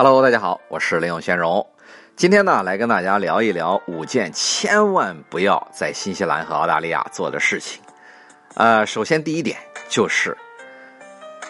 Hello，大家好，我是林永先荣。今天呢，来跟大家聊一聊五件千万不要在新西兰和澳大利亚做的事情。呃，首先第一点就是，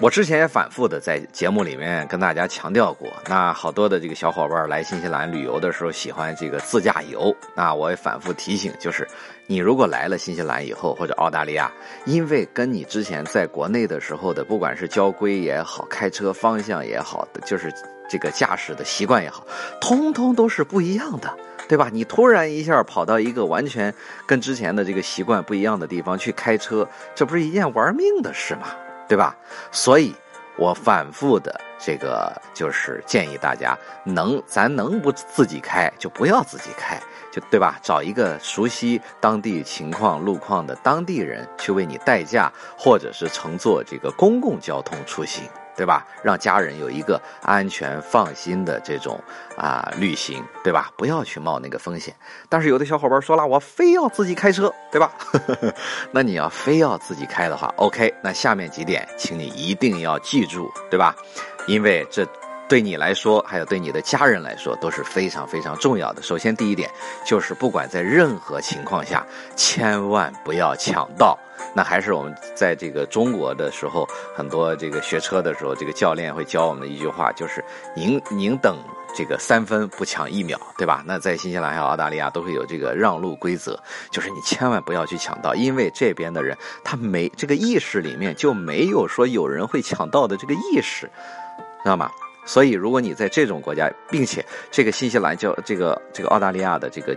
我之前也反复的在节目里面跟大家强调过，那好多的这个小伙伴来新西兰旅游的时候喜欢这个自驾游，那我也反复提醒，就是你如果来了新西兰以后或者澳大利亚，因为跟你之前在国内的时候的，不管是交规也好，开车方向也好，就是。这个驾驶的习惯也好，通通都是不一样的，对吧？你突然一下跑到一个完全跟之前的这个习惯不一样的地方去开车，这不是一件玩命的事吗？对吧？所以，我反复的这个就是建议大家，能咱能不自己开就不要自己开，就对吧？找一个熟悉当地情况路况的当地人去为你代驾，或者是乘坐这个公共交通出行。对吧？让家人有一个安全放心的这种啊旅行，对吧？不要去冒那个风险。但是有的小伙伴说了，我非要自己开车，对吧？那你要非要自己开的话，OK，那下面几点，请你一定要记住，对吧？因为这对你来说，还有对你的家人来说都是非常非常重要的。首先，第一点就是，不管在任何情况下，千万不要抢道。那还是我们在这个中国的时候，很多这个学车的时候，这个教练会教我们的一句话，就是“宁宁等这个三分，不抢一秒”，对吧？那在新西兰还有澳大利亚都会有这个让路规则，就是你千万不要去抢道，因为这边的人他没这个意识里面就没有说有人会抢道的这个意识，知道吗？所以，如果你在这种国家，并且这个新西兰叫这个这个澳大利亚的这个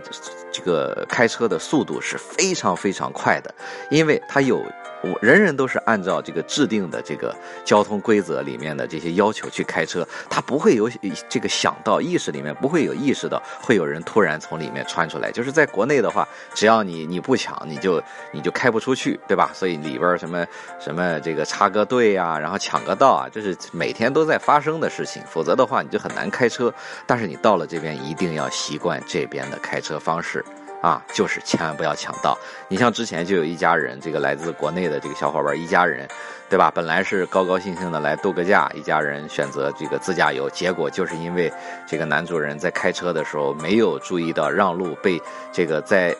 这个开车的速度是非常非常快的，因为它有。我人人都是按照这个制定的这个交通规则里面的这些要求去开车，他不会有这个想到意识里面不会有意识到会有人突然从里面穿出来。就是在国内的话，只要你你不抢，你就你就开不出去，对吧？所以里边什么什么这个插个队啊，然后抢个道啊，这是每天都在发生的事情。否则的话，你就很难开车。但是你到了这边，一定要习惯这边的开车方式。啊，就是千万不要抢道。你像之前就有一家人，这个来自国内的这个小伙伴，一家人，对吧？本来是高高兴兴的来度个假，一家人选择这个自驾游，结果就是因为这个男主人在开车的时候没有注意到让路，被这个在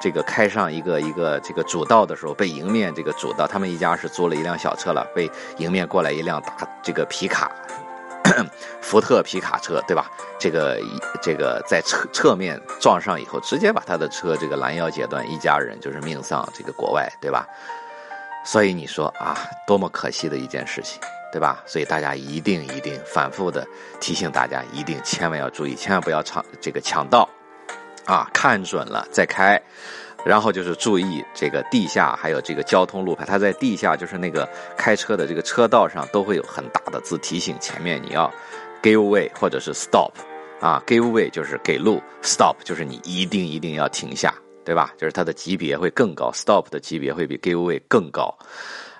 这个开上一个一个这个主道的时候，被迎面这个主道，他们一家是租了一辆小车了，被迎面过来一辆大这个皮卡。福特皮卡车，对吧？这个这个在侧侧面撞上以后，直接把他的车这个拦腰截断，一家人就是命丧这个国外，对吧？所以你说啊，多么可惜的一件事情，对吧？所以大家一定一定反复的提醒大家，一定千万要注意，千万不要抢这个抢道啊！看准了再开。然后就是注意这个地下，还有这个交通路牌。它在地下，就是那个开车的这个车道上，都会有很大的字提醒前面你要 give way 或者是 stop 啊，give way 就是给路，stop 就是你一定一定要停下，对吧？就是它的级别会更高，stop 的级别会比 give way 更高。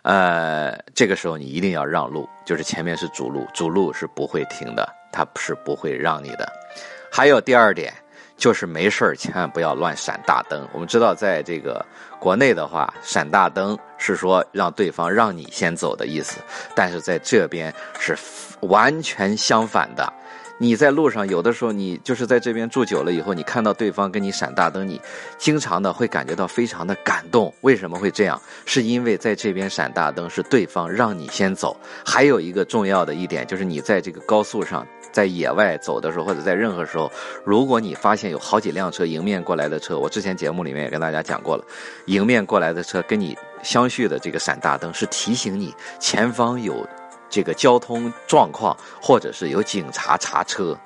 呃，这个时候你一定要让路，就是前面是主路，主路是不会停的，它是不会让你的。还有第二点。就是没事儿，千万不要乱闪大灯。我们知道，在这个国内的话，闪大灯是说让对方让你先走的意思，但是在这边是完全相反的。你在路上有的时候，你就是在这边住久了以后，你看到对方跟你闪大灯，你经常的会感觉到非常的感动。为什么会这样？是因为在这边闪大灯是对方让你先走。还有一个重要的一点就是，你在这个高速上，在野外走的时候，或者在任何时候，如果你发现有好几辆车迎面过来的车，我之前节目里面也跟大家讲过了，迎面过来的车跟你相续的这个闪大灯是提醒你前方有。这个交通状况，或者是有警察查车，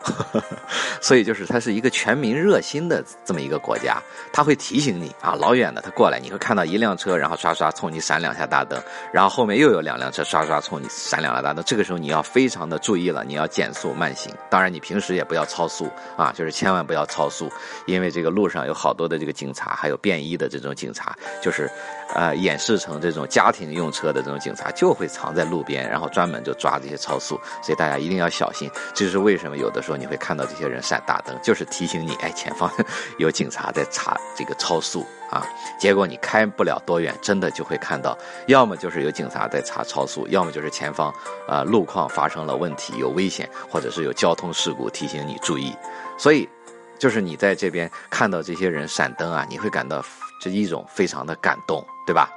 所以就是它是一个全民热心的这么一个国家，他会提醒你啊，老远的他过来，你会看到一辆车，然后刷刷冲你闪两下大灯，然后后面又有两辆车刷刷冲你闪两下大灯，这个时候你要非常的注意了，你要减速慢行，当然你平时也不要超速啊，就是千万不要超速，因为这个路上有好多的这个警察，还有便衣的这种警察，就是呃演示成这种家庭用车的这种警察，就会藏在路边，然后专门。门就抓这些超速，所以大家一定要小心。这就是为什么有的时候你会看到这些人闪大灯，就是提醒你，哎，前方 有警察在查这个超速啊。结果你开不了多远，真的就会看到，要么就是有警察在查超速，要么就是前方啊路况发生了问题，有危险，或者是有交通事故，提醒你注意。所以，就是你在这边看到这些人闪灯啊，你会感到这一种非常的感动，对吧？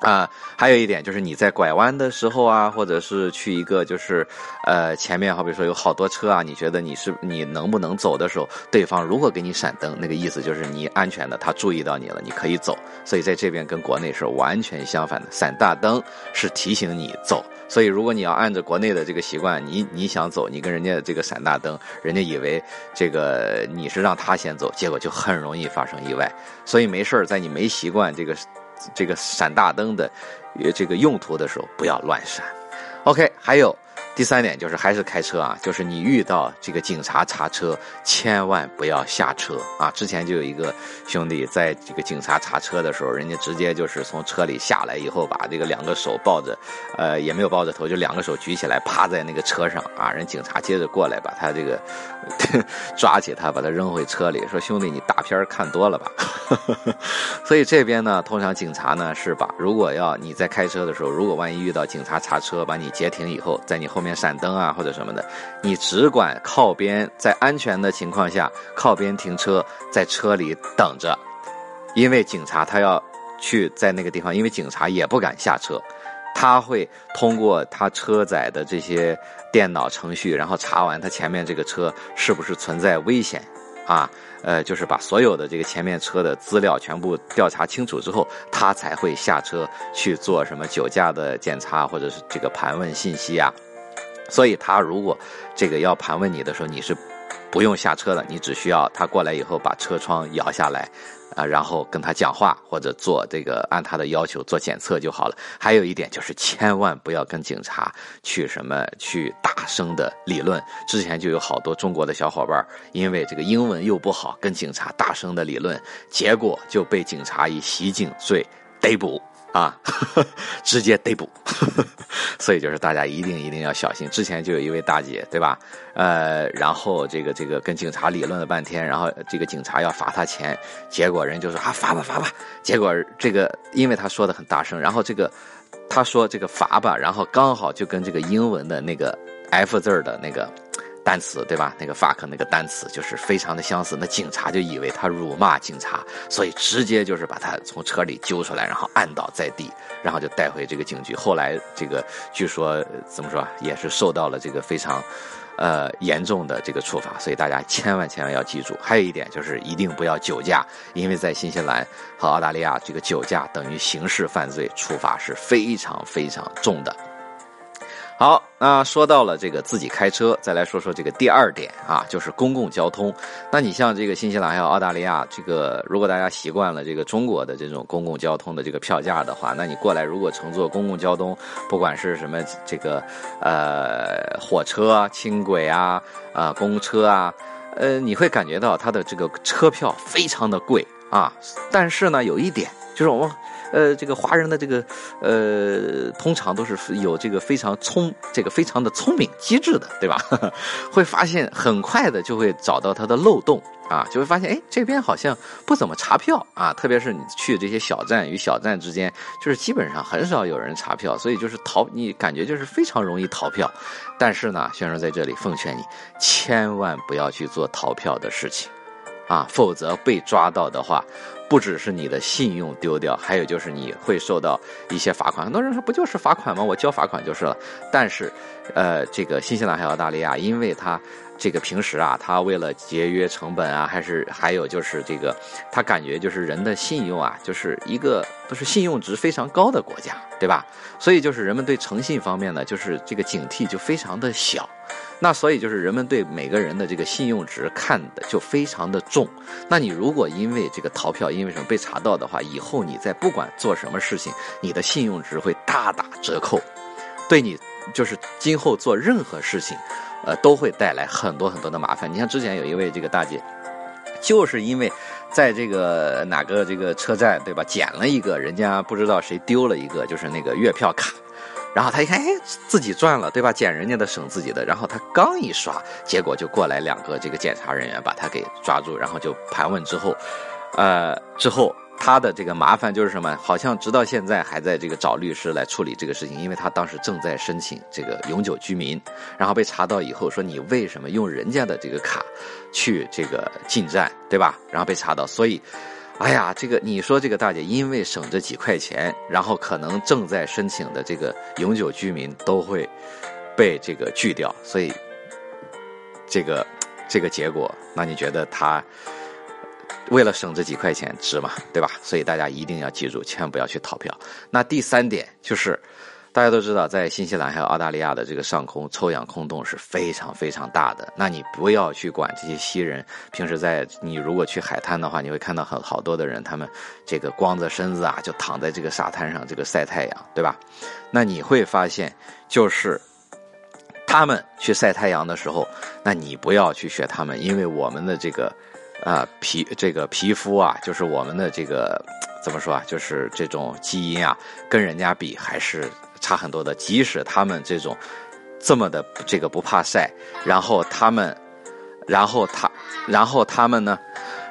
啊，还有一点就是你在拐弯的时候啊，或者是去一个就是，呃，前面好比说有好多车啊，你觉得你是你能不能走的时候，对方如果给你闪灯，那个意思就是你安全的，他注意到你了，你可以走。所以在这边跟国内是完全相反的，闪大灯是提醒你走。所以如果你要按照国内的这个习惯，你你想走，你跟人家这个闪大灯，人家以为这个你是让他先走，结果就很容易发生意外。所以没事儿在你没习惯这个。这个闪大灯的，这个用途的时候不要乱闪。OK，还有。第三点就是还是开车啊，就是你遇到这个警察查车，千万不要下车啊！之前就有一个兄弟在这个警察查车的时候，人家直接就是从车里下来以后，把这个两个手抱着，呃，也没有抱着头，就两个手举起来，趴在那个车上啊。人警察接着过来，把他这个 抓起他，把他扔回车里，说：“兄弟，你大片看多了吧？” 所以这边呢，通常警察呢是把，如果要你在开车的时候，如果万一遇到警察查车，把你截停以后，在你后。后面闪灯啊，或者什么的，你只管靠边，在安全的情况下靠边停车，在车里等着，因为警察他要去在那个地方，因为警察也不敢下车，他会通过他车载的这些电脑程序，然后查完他前面这个车是不是存在危险啊，呃，就是把所有的这个前面车的资料全部调查清楚之后，他才会下车去做什么酒驾的检查，或者是这个盘问信息啊。所以他如果这个要盘问你的时候，你是不用下车的，你只需要他过来以后把车窗摇下来，啊，然后跟他讲话或者做这个按他的要求做检测就好了。还有一点就是千万不要跟警察去什么去大声的理论。之前就有好多中国的小伙伴因为这个英文又不好，跟警察大声的理论，结果就被警察以袭警罪逮捕。啊，直接逮捕，所以就是大家一定一定要小心。之前就有一位大姐，对吧？呃，然后这个这个跟警察理论了半天，然后这个警察要罚他钱，结果人就说啊罚吧罚吧。结果这个因为他说的很大声，然后这个他说这个罚吧，然后刚好就跟这个英文的那个 F 字的那个。单词对吧？那个 fuck 那个单词就是非常的相似。那警察就以为他辱骂警察，所以直接就是把他从车里揪出来，然后按倒在地，然后就带回这个警局。后来这个据说怎么说，也是受到了这个非常，呃严重的这个处罚。所以大家千万千万要记住。还有一点就是一定不要酒驾，因为在新西兰和澳大利亚，这个酒驾等于刑事犯罪，处罚是非常非常重的。好，那说到了这个自己开车，再来说说这个第二点啊，就是公共交通。那你像这个新西兰还有澳大利亚，这个如果大家习惯了这个中国的这种公共交通的这个票价的话，那你过来如果乘坐公共交通，不管是什么这个呃火车、啊轻轨啊、啊公车啊，呃，你会感觉到它的这个车票非常的贵啊。但是呢，有一点就是我们。呃，这个华人的这个，呃，通常都是有这个非常聪，这个非常的聪明机智的，对吧？会发现很快的就会找到它的漏洞啊，就会发现，哎，这边好像不怎么查票啊，特别是你去这些小站与小站之间，就是基本上很少有人查票，所以就是逃，你感觉就是非常容易逃票。但是呢，先生在这里奉劝你，千万不要去做逃票的事情，啊，否则被抓到的话。不只是你的信用丢掉，还有就是你会受到一些罚款。很多人说不就是罚款吗？我交罚款就是了。但是，呃，这个新西兰还有澳大利亚，因为它这个平时啊，它为了节约成本啊，还是还有就是这个，他感觉就是人的信用啊，就是一个都是信用值非常高的国家，对吧？所以就是人们对诚信方面呢，就是这个警惕就非常的小。那所以就是人们对每个人的这个信用值看的就非常的重。那你如果因为这个逃票，因为什么被查到的话，以后你在不管做什么事情，你的信用值会大打折扣，对你就是今后做任何事情，呃，都会带来很多很多的麻烦。你像之前有一位这个大姐，就是因为在这个哪个这个车站对吧，捡了一个人家不知道谁丢了一个，就是那个月票卡。然后他一看，哎，自己赚了，对吧？捡人家的省自己的。然后他刚一刷，结果就过来两个这个检查人员把他给抓住，然后就盘问之后，呃，之后他的这个麻烦就是什么？好像直到现在还在这个找律师来处理这个事情，因为他当时正在申请这个永久居民，然后被查到以后说你为什么用人家的这个卡去这个进站，对吧？然后被查到，所以。哎呀，这个你说这个大姐因为省这几块钱，然后可能正在申请的这个永久居民都会被这个拒掉，所以这个这个结果，那你觉得他为了省这几块钱值吗？对吧？所以大家一定要记住，千万不要去逃票。那第三点就是。大家都知道，在新西兰还有澳大利亚的这个上空臭氧空洞是非常非常大的。那你不要去管这些西人，平时在你如果去海滩的话，你会看到很好多的人，他们这个光着身子啊，就躺在这个沙滩上这个晒太阳，对吧？那你会发现，就是他们去晒太阳的时候，那你不要去学他们，因为我们的这个啊皮这个皮肤啊，就是我们的这个怎么说啊，就是这种基因啊，跟人家比还是。差很多的，即使他们这种这么的这个不怕晒，然后他们，然后他，然后他们呢，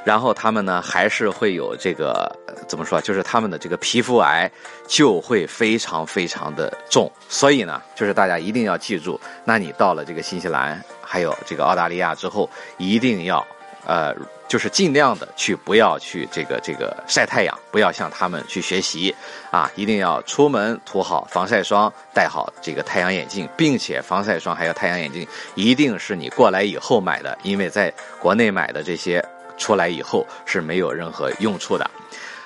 然后他们呢还是会有这个怎么说？就是他们的这个皮肤癌就会非常非常的重。所以呢，就是大家一定要记住，那你到了这个新西兰还有这个澳大利亚之后，一定要呃。就是尽量的去不要去这个这个晒太阳，不要向他们去学习啊！一定要出门涂好防晒霜，戴好这个太阳眼镜，并且防晒霜还有太阳眼镜一定是你过来以后买的，因为在国内买的这些出来以后是没有任何用处的。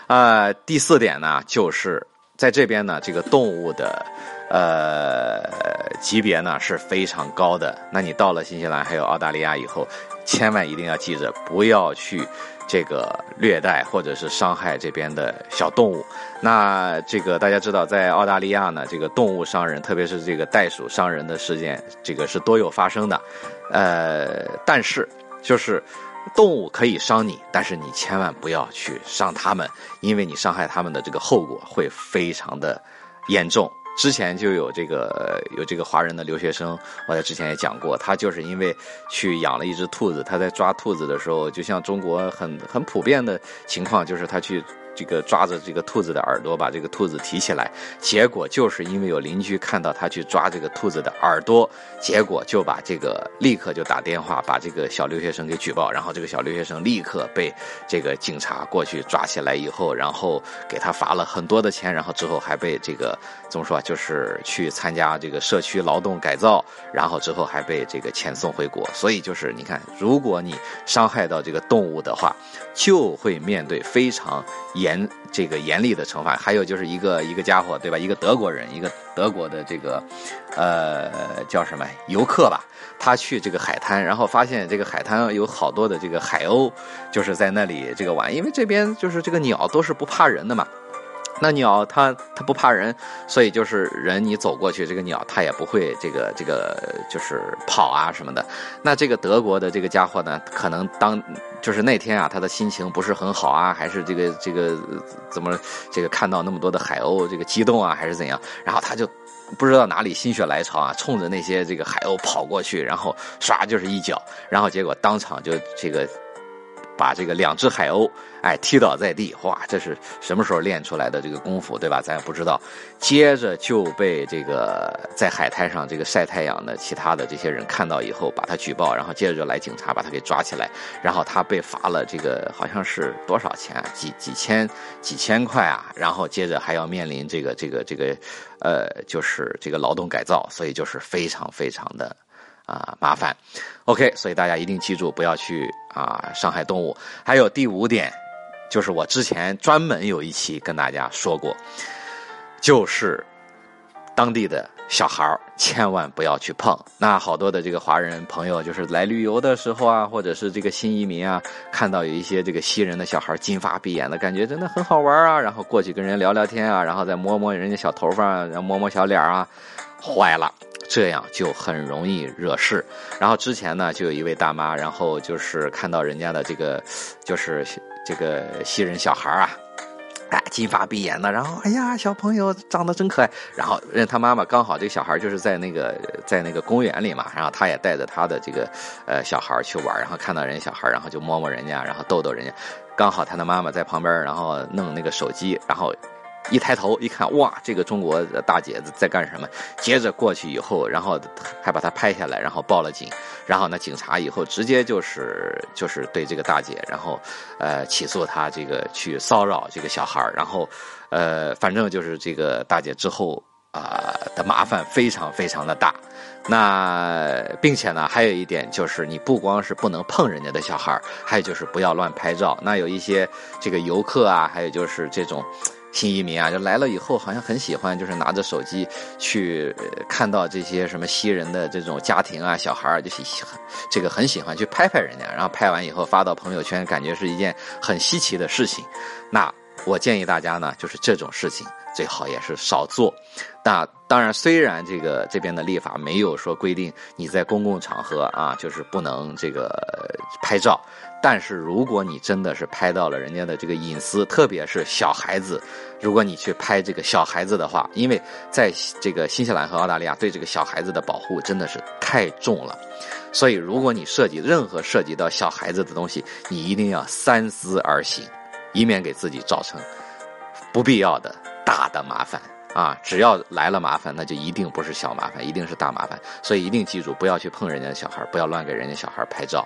呃，第四点呢，就是在这边呢，这个动物的呃级别呢是非常高的。那你到了新西兰还有澳大利亚以后。千万一定要记着，不要去这个虐待或者是伤害这边的小动物。那这个大家知道，在澳大利亚呢，这个动物伤人，特别是这个袋鼠伤人的事件，这个是多有发生的。呃，但是就是动物可以伤你，但是你千万不要去伤它们，因为你伤害它们的这个后果会非常的严重。之前就有这个有这个华人的留学生，我在之前也讲过，他就是因为去养了一只兔子，他在抓兔子的时候，就像中国很很普遍的情况，就是他去。这个抓着这个兔子的耳朵，把这个兔子提起来，结果就是因为有邻居看到他去抓这个兔子的耳朵，结果就把这个立刻就打电话把这个小留学生给举报，然后这个小留学生立刻被这个警察过去抓起来以后，然后给他罚了很多的钱，然后之后还被这个怎么说，就是去参加这个社区劳动改造，然后之后还被这个遣送回国。所以就是你看，如果你伤害到这个动物的话，就会面对非常。严这个严厉的惩罚，还有就是一个一个家伙，对吧？一个德国人，一个德国的这个，呃，叫什么游客吧？他去这个海滩，然后发现这个海滩有好多的这个海鸥，就是在那里这个玩，因为这边就是这个鸟都是不怕人的嘛。那鸟它它不怕人，所以就是人你走过去，这个鸟它也不会这个这个就是跑啊什么的。那这个德国的这个家伙呢，可能当就是那天啊，他的心情不是很好啊，还是这个这个怎么这个看到那么多的海鸥这个激动啊，还是怎样？然后他就不知道哪里心血来潮啊，冲着那些这个海鸥跑过去，然后唰就是一脚，然后结果当场就这个。把这个两只海鸥，哎，踢倒在地，哇，这是什么时候练出来的这个功夫，对吧？咱也不知道。接着就被这个在海滩上这个晒太阳的其他的这些人看到以后，把他举报，然后接着就来警察把他给抓起来，然后他被罚了这个好像是多少钱啊？几几千几千块啊？然后接着还要面临这个这个这个，呃，就是这个劳动改造，所以就是非常非常的。啊，麻烦，OK，所以大家一定记住，不要去啊伤害动物。还有第五点，就是我之前专门有一期跟大家说过，就是当地的小孩千万不要去碰。那好多的这个华人朋友，就是来旅游的时候啊，或者是这个新移民啊，看到有一些这个西人的小孩金发碧眼的感觉真的很好玩啊，然后过去跟人聊聊天啊，然后再摸摸人家小头发，然后摸摸小脸啊，坏了。这样就很容易惹事。然后之前呢，就有一位大妈，然后就是看到人家的这个，就是这个西人小孩啊，哎，金发碧眼的，然后哎呀，小朋友长得真可爱。然后人他妈妈刚好这个小孩就是在那个在那个公园里嘛，然后他也带着他的这个呃小孩去玩，然后看到人小孩，然后就摸摸人家，然后逗逗人家。刚好他的妈妈在旁边，然后弄那个手机，然后。一抬头一看，哇，这个中国的大姐在干什么？接着过去以后，然后还把她拍下来，然后报了警。然后呢，警察以后直接就是就是对这个大姐，然后呃起诉她这个去骚扰这个小孩然后呃反正就是这个大姐之后啊的麻烦非常非常的大。那并且呢，还有一点就是，你不光是不能碰人家的小孩还有就是不要乱拍照。那有一些这个游客啊，还有就是这种。新移民啊，就来了以后，好像很喜欢，就是拿着手机去看到这些什么西人的这种家庭啊、小孩儿，就是这个很喜欢去拍拍人家，然后拍完以后发到朋友圈，感觉是一件很稀奇的事情。那我建议大家呢，就是这种事情最好也是少做。那当然，虽然这个这边的立法没有说规定你在公共场合啊，就是不能这个拍照。但是，如果你真的是拍到了人家的这个隐私，特别是小孩子，如果你去拍这个小孩子的话，因为在这个新西兰和澳大利亚对这个小孩子的保护真的是太重了，所以如果你涉及任何涉及到小孩子的东西，你一定要三思而行，以免给自己造成不必要的大的麻烦啊！只要来了麻烦，那就一定不是小麻烦，一定是大麻烦。所以一定记住，不要去碰人家的小孩，不要乱给人家小孩拍照，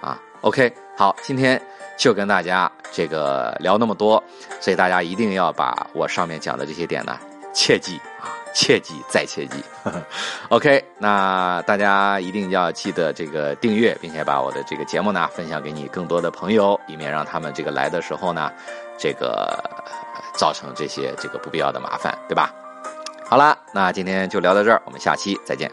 啊。OK，好，今天就跟大家这个聊那么多，所以大家一定要把我上面讲的这些点呢，切记啊，切记再切记。OK，那大家一定要记得这个订阅，并且把我的这个节目呢分享给你更多的朋友，以免让他们这个来的时候呢，这个造成这些这个不必要的麻烦，对吧？好了，那今天就聊到这儿，我们下期再见。